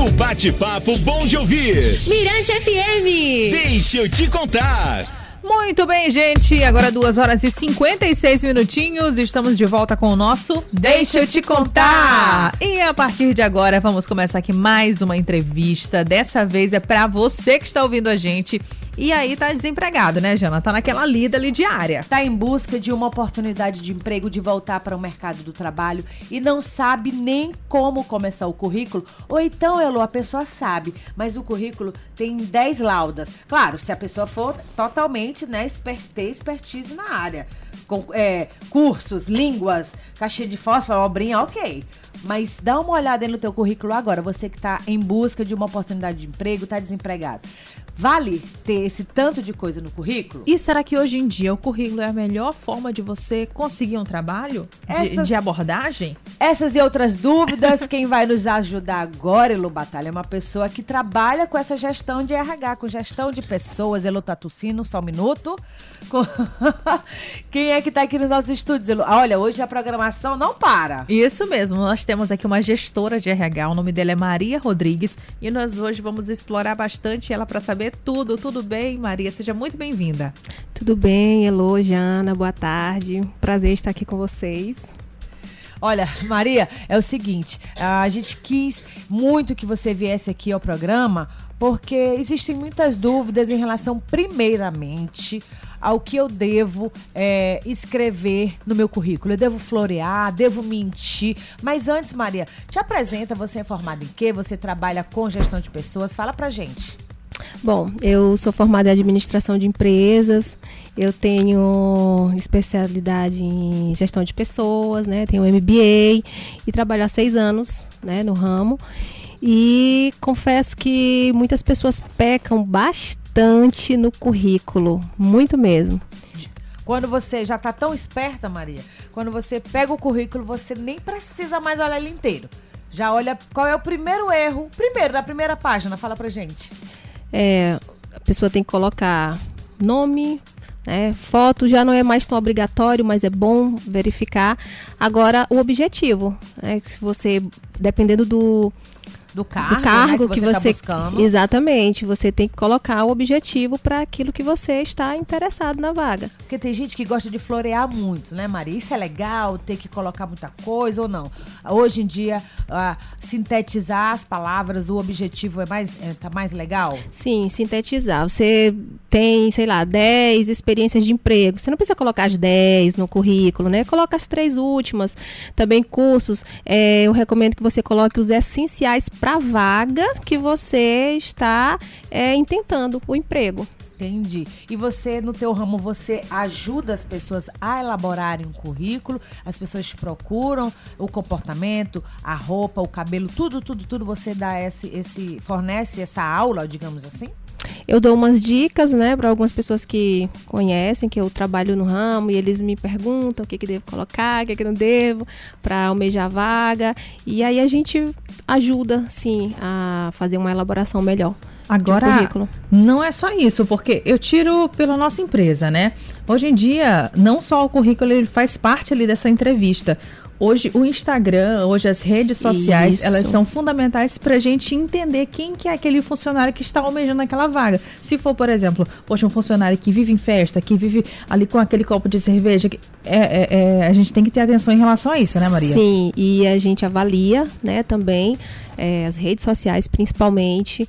O bate-papo bom de ouvir. Mirante FM. Deixa eu te contar. Muito bem, gente. Agora 2 horas e 56 minutinhos. Estamos de volta com o nosso Deixa eu te contar. E a partir de agora vamos começar aqui mais uma entrevista. Dessa vez é para você que está ouvindo a gente e aí tá desempregado, né, Jana? Tá naquela lida ali diária. Tá em busca de uma oportunidade de emprego, de voltar para o mercado do trabalho e não sabe nem como começar o currículo. Ou então, Elo, a pessoa sabe, mas o currículo tem 10 laudas. Claro, se a pessoa for totalmente, né, ter expertise na área. Com, é, cursos, línguas, caixinha de fósforo, obrinha, ok. Mas dá uma olhada no teu currículo agora, você que está em busca de uma oportunidade de emprego, está desempregado. Vale ter esse tanto de coisa no currículo? E será que hoje em dia o currículo é a melhor forma de você conseguir um trabalho? Essas, de, de abordagem? Essas e outras dúvidas, quem vai nos ajudar agora, Elo Batalha, é uma pessoa que trabalha com essa gestão de RH, com gestão de pessoas. Elo tá tossindo, só um minuto. Com... quem é que está aqui nos nossos estúdios, Elo? Olha, hoje a programação não para. Isso mesmo, nós temos aqui uma gestora de RH, o nome dela é Maria Rodrigues, e nós hoje vamos explorar bastante ela para saber tudo. Tudo bem, Maria? Seja muito bem-vinda. Tudo bem, Elo, Jana, boa tarde. Prazer estar aqui com vocês. Olha, Maria, é o seguinte, a gente quis muito que você viesse aqui ao programa, porque existem muitas dúvidas em relação, primeiramente, ao que eu devo é, escrever no meu currículo. Eu devo florear, devo mentir. Mas antes, Maria, te apresenta, você é formada em quê? Você trabalha com gestão de pessoas? Fala pra gente. Bom, eu sou formada em administração de empresas, eu tenho especialidade em gestão de pessoas, né? Tenho MBA e trabalho há seis anos, né, no ramo. E confesso que muitas pessoas pecam bastante no currículo, muito mesmo. Quando você já está tão esperta, Maria, quando você pega o currículo, você nem precisa mais olhar ele inteiro. Já olha qual é o primeiro erro, primeiro, da primeira página, fala pra gente. É, a pessoa tem que colocar nome, né? Foto já não é mais tão obrigatório, mas é bom verificar. Agora, o objetivo, né? Se você, dependendo do, do cargo, do cargo né, que, você, que tá você exatamente você tem que colocar o objetivo para aquilo que você está interessado na vaga. Porque tem gente que gosta de florear muito né Maria isso é legal ter que colocar muita coisa ou não? Hoje em dia uh, sintetizar as palavras o objetivo é mais é, tá mais legal? Sim sintetizar. Você tem sei lá 10 experiências de emprego. Você não precisa colocar as 10 no currículo né? Coloca as três últimas. Também cursos é, eu recomendo que você coloque os essenciais para a vaga que você está é, intentando o emprego. Entendi. E você, no teu ramo, você ajuda as pessoas a elaborarem um currículo? As pessoas te procuram o comportamento, a roupa, o cabelo, tudo, tudo, tudo. Você dá esse, esse fornece essa aula, digamos assim? Eu dou umas dicas, né, para algumas pessoas que conhecem que eu trabalho no ramo e eles me perguntam o que, que devo colocar, o que, que não devo, para almejar a vaga. E aí a gente ajuda, sim, a fazer uma elaboração melhor. Agora, não é só isso, porque eu tiro pela nossa empresa, né? Hoje em dia, não só o currículo ele faz parte ali dessa entrevista. Hoje o Instagram, hoje as redes sociais, Isso. elas são fundamentais para a gente entender quem que é aquele funcionário que está almejando aquela vaga. Se for, por exemplo, poxa, um funcionário que vive em festa, que vive ali com aquele copo de cerveja, é, é, é, a gente tem que ter atenção em relação a isso, né, Maria? Sim, e a gente avalia, né, também é, as redes sociais, principalmente,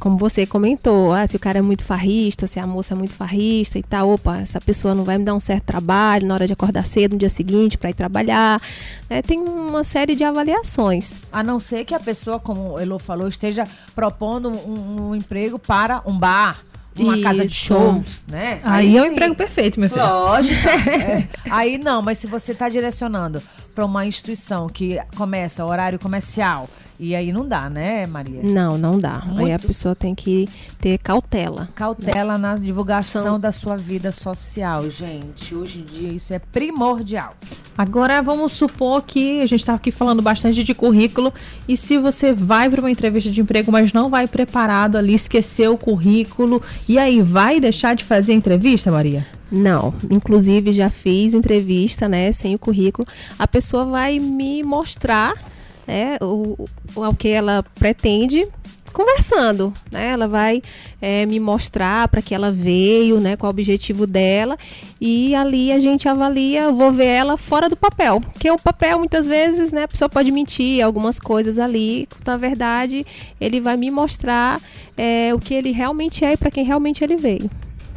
como você comentou, ah, se o cara é muito farrista, se a moça é muito farrista e tal, opa, essa pessoa não vai me dar um certo trabalho na hora de acordar cedo no dia seguinte para ir trabalhar. É, tem uma série de avaliações. A não ser que a pessoa, como o Elo falou, esteja propondo um, um emprego para um bar uma Isso. casa de shows, né? Aí, Aí é o emprego perfeito, meu filho. Lógico. é. Aí não, mas se você está direcionando para uma instituição que começa horário comercial e aí não dá, né, Maria? Não, não dá. Muito... Aí a pessoa tem que ter cautela. Cautela na divulgação São... da sua vida social, gente. Hoje em dia isso é primordial. Agora vamos supor que a gente está aqui falando bastante de currículo e se você vai para uma entrevista de emprego, mas não vai preparado ali, esqueceu o currículo, e aí vai deixar de fazer a entrevista, Maria? Não, inclusive já fiz entrevista, né, sem o currículo. A pessoa vai me mostrar né, o, o, ao que ela pretende conversando, né? Ela vai é, me mostrar para que ela veio, né? Qual o objetivo dela e ali a gente avalia, vou ver ela fora do papel, porque o papel muitas vezes, né? A pessoa pode mentir algumas coisas ali, na verdade ele vai me mostrar é, o que ele realmente é e para quem realmente ele veio.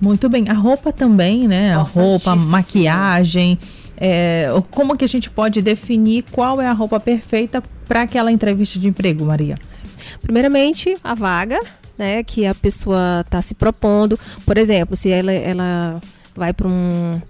Muito bem, a roupa também, né? A roupa, a maquiagem. É, como que a gente pode definir qual é a roupa perfeita para aquela entrevista de emprego, Maria? Primeiramente, a vaga, né, que a pessoa está se propondo. Por exemplo, se ela, ela vai para um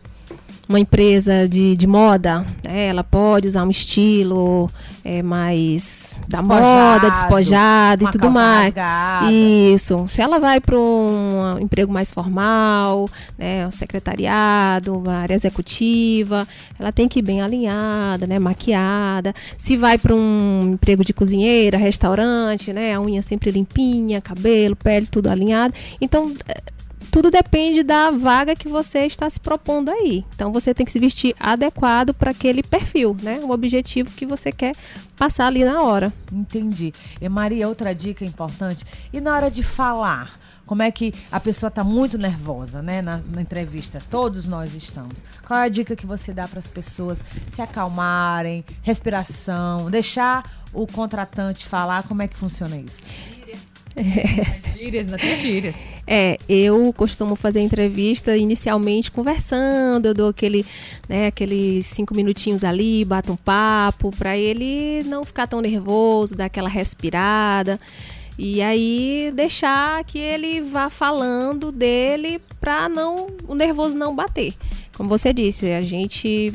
uma empresa de, de moda, né, ela pode usar um estilo é, mais da moda, despojado e tudo mais. Rasgada. Isso. Se ela vai para um emprego mais formal, né, um secretariado, uma área executiva, ela tem que ir bem alinhada, né, maquiada. Se vai para um emprego de cozinheira, restaurante, né, a unha sempre limpinha, cabelo, pele tudo alinhado. Então tudo depende da vaga que você está se propondo aí. Então você tem que se vestir adequado para aquele perfil, né? O objetivo que você quer passar ali na hora. Entendi. E Maria, outra dica importante. E na hora de falar? Como é que a pessoa está muito nervosa, né? Na, na, entrevista, todos nós estamos. Qual é a dica que você dá para as pessoas se acalmarem, respiração, deixar o contratante falar? Como é que funciona isso? É. Gírias, tem gírias. É, eu costumo fazer entrevista inicialmente conversando, eu dou aquele, né, aqueles cinco minutinhos ali, bato um papo, para ele não ficar tão nervoso, dar aquela respirada. E aí deixar que ele vá falando dele para não o nervoso não bater. Como você disse, a gente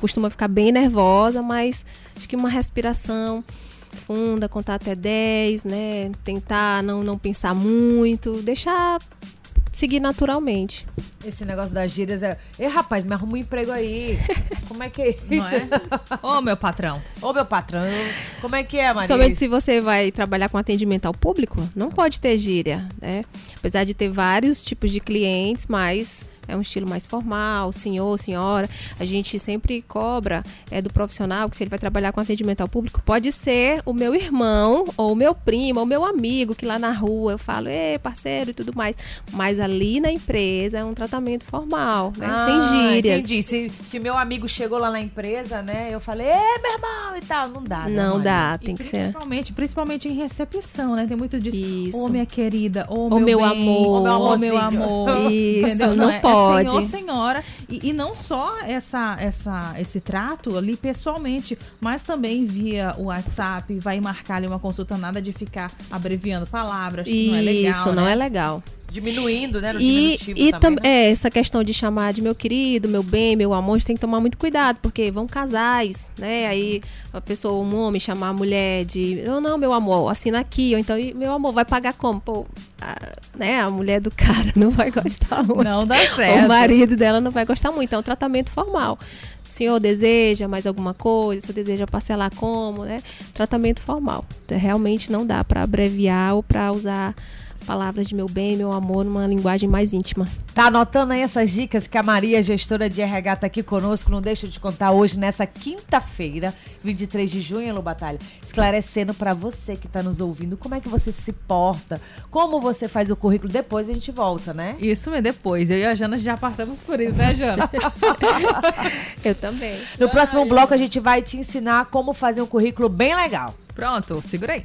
costuma ficar bem nervosa, mas acho que uma respiração profunda, contar até 10, né? Tentar não, não pensar muito, deixar seguir naturalmente. Esse negócio das gírias é. Ei, rapaz, me arruma um emprego aí. Como é que é isso? Não é? Ô, meu patrão. Ô, meu patrão. Como é que é, Maria? Somente se você vai trabalhar com atendimento ao público, não pode ter gíria, né? Apesar de ter vários tipos de clientes, mas é um estilo mais formal, senhor, senhora. A gente sempre cobra é, do profissional que se ele vai trabalhar com atendimento ao público, pode ser o meu irmão, ou o meu primo, ou o meu amigo, que lá na rua eu falo, ei, parceiro e tudo mais. Mas ali na empresa é um tratamento formal, né? Ah, Sem gírias. Entendi. Se, se meu amigo chegou lá na empresa, né? Eu falei, ei, meu irmão e tal. Não dá, né, Não dá, tem e que principalmente, ser. Principalmente em recepção, né? Tem muito disso. Isso. Ô, minha querida, ô, meu, meu bem, amor. Ô, meu amor. Isso, não, não é, pode pode. Senhor, senhora. E, e, não só essa, essa, esse trato ali pessoalmente, mas também via o WhatsApp, vai marcar ali uma consulta, nada de ficar abreviando palavras. Isso, não é legal. Isso, né? não é legal. Diminuindo, né? No e e também, né? é, essa questão de chamar de meu querido, meu bem, meu amor, a gente tem que tomar muito cuidado, porque vão casais, né? Aí a pessoa, um homem, chamar a mulher de, não, não, meu amor, assina aqui, ou então, meu amor, vai pagar como? Pô, a, né? A mulher do cara não vai gostar muito. Não dá certo. O marido dela não vai gostar muito. Então, é um tratamento formal. O senhor deseja mais alguma coisa? O senhor deseja parcelar como, né? Tratamento formal. Realmente não dá para abreviar ou para usar palavras de meu bem, meu amor, numa linguagem mais íntima. Tá anotando aí essas dicas que a Maria, gestora de RH, tá aqui conosco. Não deixa de contar hoje, nessa quinta-feira, 23 de junho, Lu Batalha, esclarecendo para você que tá nos ouvindo como é que você se porta, como você faz o currículo. Depois a gente volta, né? Isso é depois. Eu e a Jana já passamos por isso, né, Jana? Eu também. No próximo bloco a gente vai te ensinar como fazer um currículo bem legal. Pronto, segura aí.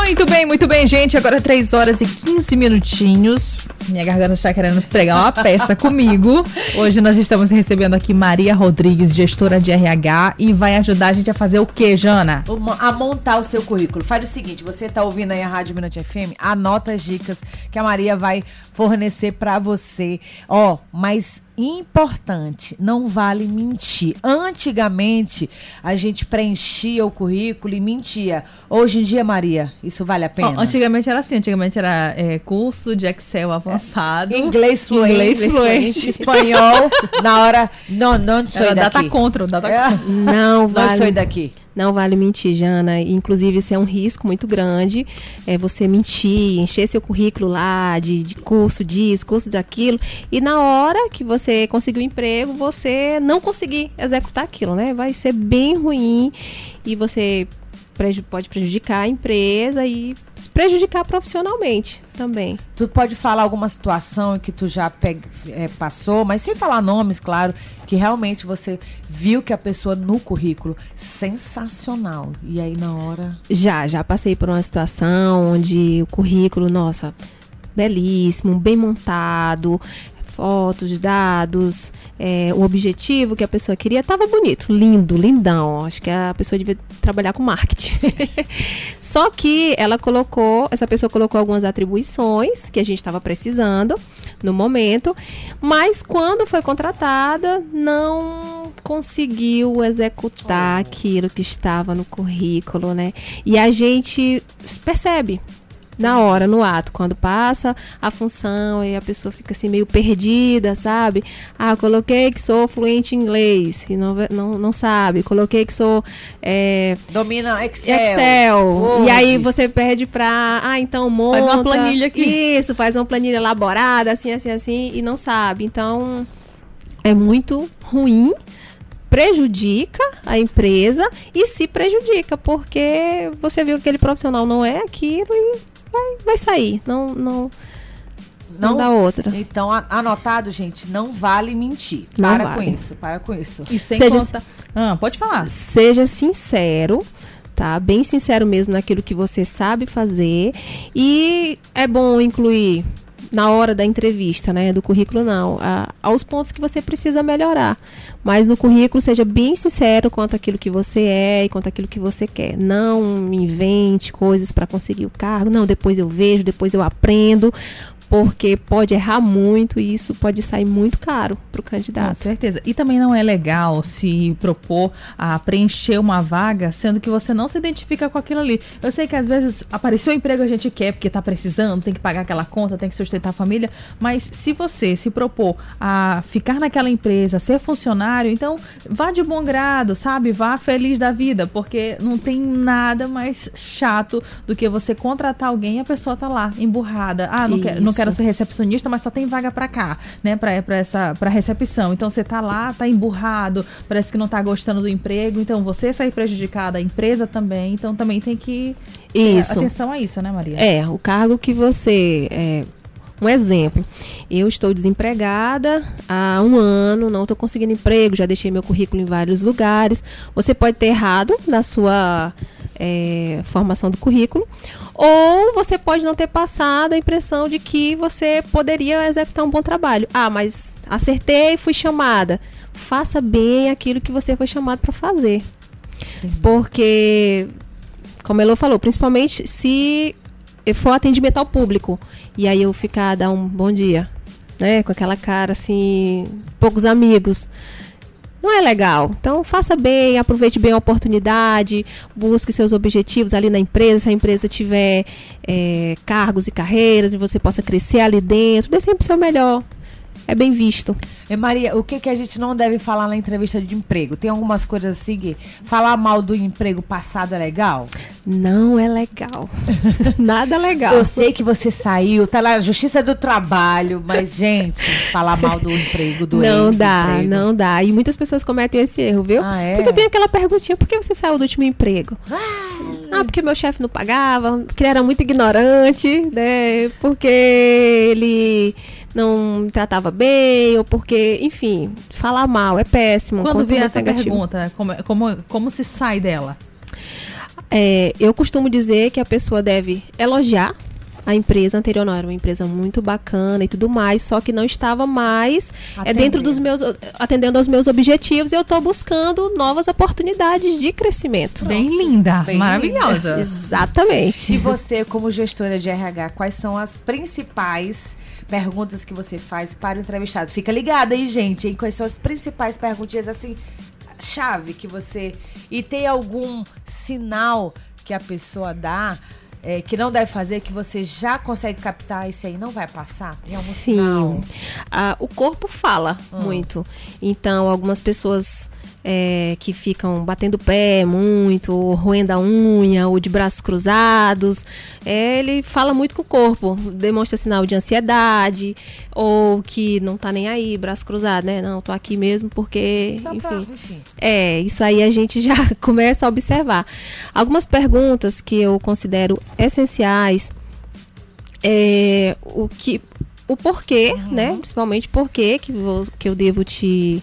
Muito bem, muito bem, gente. Agora 3 horas e 15 minutinhos. Minha garganta está querendo pregar uma peça comigo. Hoje nós estamos recebendo aqui Maria Rodrigues, gestora de RH, e vai ajudar a gente a fazer o que, Jana? A montar o seu currículo. Faz o seguinte: você está ouvindo aí a Rádio Mirante FM, anota as dicas que a Maria vai fornecer para você. Ó, mas importante, não vale mentir. Antigamente, a gente preenchia o currículo e mentia. Hoje em dia, Maria, isso vale a pena? Oh, antigamente era assim, antigamente era é, curso de Excel avançado. Inglês fluente. Inglês fluente. Espanhol, na hora, não, não sou daqui. Data contra, data é. contra. Não vale. Não sou daqui. Não vale mentir, Jana. Inclusive, isso é um risco muito grande. É você mentir, encher seu currículo lá de, de curso disso, curso daquilo. E na hora que você conseguir o um emprego, você não conseguir executar aquilo, né? Vai ser bem ruim e você pode prejudicar a empresa e prejudicar profissionalmente também. Tu pode falar alguma situação que tu já é, passou, mas sem falar nomes, claro, que realmente você viu que a pessoa no currículo sensacional. E aí na hora. Já, já passei por uma situação onde o currículo, nossa, belíssimo, bem montado, fotos, dados, é, o objetivo que a pessoa queria, estava bonito, lindo, lindão. Acho que a pessoa devia trabalhar com marketing. Só que ela colocou, essa pessoa colocou algumas atribuições que a gente estava precisando no momento, mas quando foi contratada, não conseguiu executar oh. aquilo que estava no currículo, né? E a gente percebe, na hora, no ato, quando passa a função e a pessoa fica assim meio perdida, sabe? Ah, coloquei que sou fluente em inglês e não, não, não sabe. Coloquei que sou. É, Domina Excel. Excel. E aí você perde pra. Ah, então monta. Faz uma planilha aqui. Isso, faz uma planilha elaborada, assim, assim, assim, e não sabe. Então é muito ruim prejudica a empresa e se prejudica, porque você viu que aquele profissional não é aquilo e vai, vai sair. Não, não, não, não dá outra. Então, anotado, gente, não vale mentir. Não para vale. com isso, para com isso. E sem seja, conta... ah, pode falar. Seja sincero tá? Bem sincero mesmo naquilo que você sabe fazer. E é bom incluir na hora da entrevista, né? Do currículo não, a, aos pontos que você precisa melhorar. Mas no currículo seja bem sincero quanto aquilo que você é e quanto aquilo que você quer. Não invente coisas para conseguir o cargo. Não, depois eu vejo, depois eu aprendo porque pode errar muito e isso pode sair muito caro para o candidato. Com certeza. E também não é legal se propor a preencher uma vaga, sendo que você não se identifica com aquilo ali. Eu sei que às vezes apareceu o emprego a gente quer porque está precisando, tem que pagar aquela conta, tem que sustentar a família, mas se você se propor a ficar naquela empresa, ser funcionário, então vá de bom grado, sabe? Vá feliz da vida, porque não tem nada mais chato do que você contratar alguém e a pessoa tá lá emburrada. Ah, não, quer, não quero ser recepcionista, mas só tem vaga para cá, né? Para para essa para recepção. Então você tá lá, tá emburrado, parece que não tá gostando do emprego, então você sair prejudicada, a empresa também, então também tem que isso. atenção a isso, né, Maria? É, o cargo que você é, um exemplo, eu estou desempregada há um ano, não estou conseguindo emprego, já deixei meu currículo em vários lugares. Você pode ter errado na sua é, formação do currículo, ou você pode não ter passado a impressão de que você poderia executar um bom trabalho. Ah, mas acertei, fui chamada. Faça bem aquilo que você foi chamado para fazer. Porque, como Elo falou, principalmente se for atendimento ao público, e aí eu ficar, dar um bom dia, né? Com aquela cara assim, poucos amigos não é legal. Então faça bem, aproveite bem a oportunidade, busque seus objetivos ali na empresa, se a empresa tiver é, cargos e carreiras e você possa crescer ali dentro, dê sempre o seu melhor é bem visto. E Maria, o que, que a gente não deve falar na entrevista de emprego? Tem algumas coisas assim que falar mal do emprego passado é legal? Não é legal. Nada legal. Eu sei que você saiu, tá na Justiça do Trabalho, mas, gente, falar mal do emprego, do Não dá, não dá. E muitas pessoas cometem esse erro, viu? Ah, é? Porque tem aquela perguntinha, por que você saiu do último emprego? Ah, ah porque meu chefe não pagava, porque ele era muito ignorante, né? Porque ele não me tratava bem, ou porque, enfim, falar mal é péssimo. Quando vem essa negativo. pergunta, como, como, como se sai dela? É, eu costumo dizer que a pessoa deve elogiar a empresa anterior não era uma empresa muito bacana e tudo mais, só que não estava mais é, dentro dos meus atendendo aos meus objetivos e eu estou buscando novas oportunidades de crescimento. Bem linda, Bem maravilhosa. Linda. Exatamente. E você, como gestora de RH, quais são as principais perguntas que você faz para o entrevistado. Fica ligado aí, gente, em quais são as principais perguntinhas assim, chave que você. E tem algum sinal que a pessoa dá é, que não deve fazer, que você já consegue captar, isso aí não vai passar? Tem algum Sim. Sinal? Ah, o corpo fala hum. muito. Então, algumas pessoas é, que ficam batendo pé muito, ou roendo a unha, ou de braços cruzados. É, ele fala muito com o corpo, demonstra sinal de ansiedade, ou que não tá nem aí, braço cruzado, né? Não, tô aqui mesmo porque. Só enfim, pra, enfim. É, isso aí a gente já começa a observar. Algumas perguntas que eu considero essenciais. É, o que o porquê, uhum. né? Principalmente porquê que, vou, que eu devo te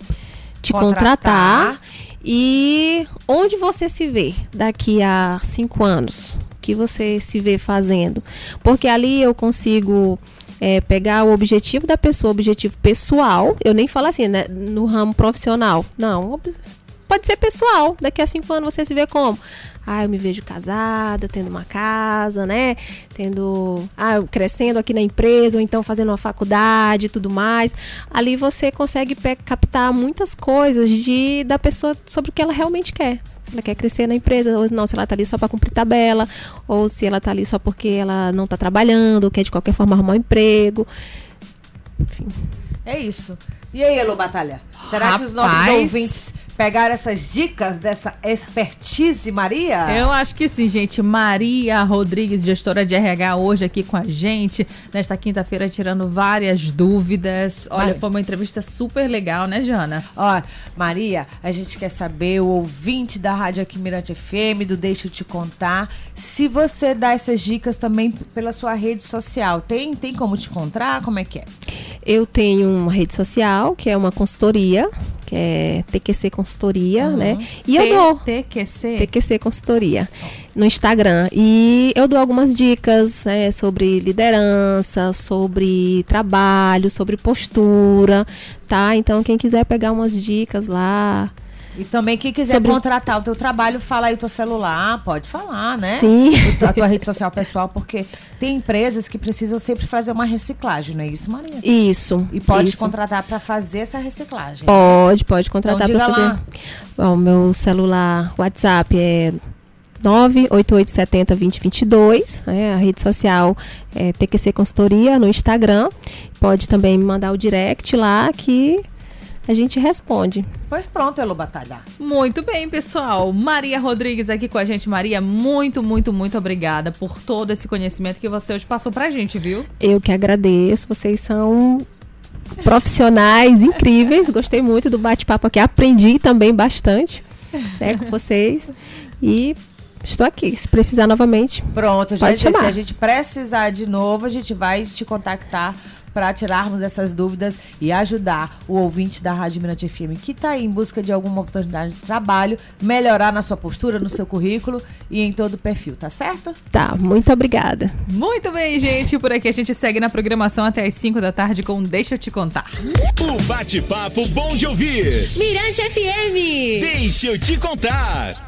te contratar. contratar. E onde você se vê daqui a cinco anos? O que você se vê fazendo? Porque ali eu consigo é, pegar o objetivo da pessoa, o objetivo pessoal. Eu nem falo assim, né, no ramo profissional. Não, pode ser pessoal. Daqui a cinco anos você se vê como? Ah, eu me vejo casada, tendo uma casa, né? Tendo. Ah, crescendo aqui na empresa, ou então fazendo uma faculdade e tudo mais. Ali você consegue captar muitas coisas de, da pessoa sobre o que ela realmente quer. Se ela quer crescer na empresa, ou não, se ela está ali só para cumprir tabela, ou se ela está ali só porque ela não está trabalhando, ou quer de qualquer forma arrumar um emprego. Enfim. É isso. E aí, Elo Batalha? Será Rapaz. que os nossos ouvintes pegar essas dicas dessa expertise, Maria? Eu acho que sim, gente. Maria Rodrigues, gestora de RH, hoje aqui com a gente, nesta quinta-feira, tirando várias dúvidas. Olha, Maria. foi uma entrevista super legal, né, Jana? Ó, Maria, a gente quer saber, o ouvinte da Rádio Aqui Mirante FM, do Deixa eu te contar, se você dá essas dicas também pela sua rede social. Tem, tem como te encontrar? Como é que é? Eu tenho uma rede social, que é uma consultoria, que é TQC Consultoria, uhum. né? E eu dou. TQC? TQC Consultoria. No Instagram. E eu dou algumas dicas né, sobre liderança, sobre trabalho, sobre postura, tá? Então, quem quiser pegar umas dicas lá, e também quem quiser Sobre... contratar o teu trabalho, fala aí o teu celular, pode falar, né? Sim. A tua rede social pessoal, porque tem empresas que precisam sempre fazer uma reciclagem, não é isso, Maria? Isso. E pode isso. contratar para fazer essa reciclagem. Pode, pode contratar então, para fazer. Bom, meu celular, WhatsApp é 988702022, né? a rede social é TQC Consultoria no Instagram. Pode também me mandar o direct lá que a gente responde. Pois pronto, Elo Batalha. Muito bem, pessoal. Maria Rodrigues aqui com a gente. Maria, muito, muito, muito obrigada por todo esse conhecimento que você hoje passou pra gente, viu? Eu que agradeço. Vocês são profissionais incríveis. Gostei muito do bate-papo aqui. Aprendi também bastante né, com vocês. E estou aqui. Se precisar novamente. Pronto, gente. Se a gente precisar de novo, a gente vai te contactar para tirarmos essas dúvidas e ajudar o ouvinte da Rádio Mirante FM que está em busca de alguma oportunidade de trabalho, melhorar na sua postura, no seu currículo e em todo o perfil, tá certo? Tá, muito obrigada. Muito bem, gente. Por aqui a gente segue na programação até as 5 da tarde com Deixa eu te contar. O bate-papo bom de ouvir. Mirante FM. Deixa eu te contar.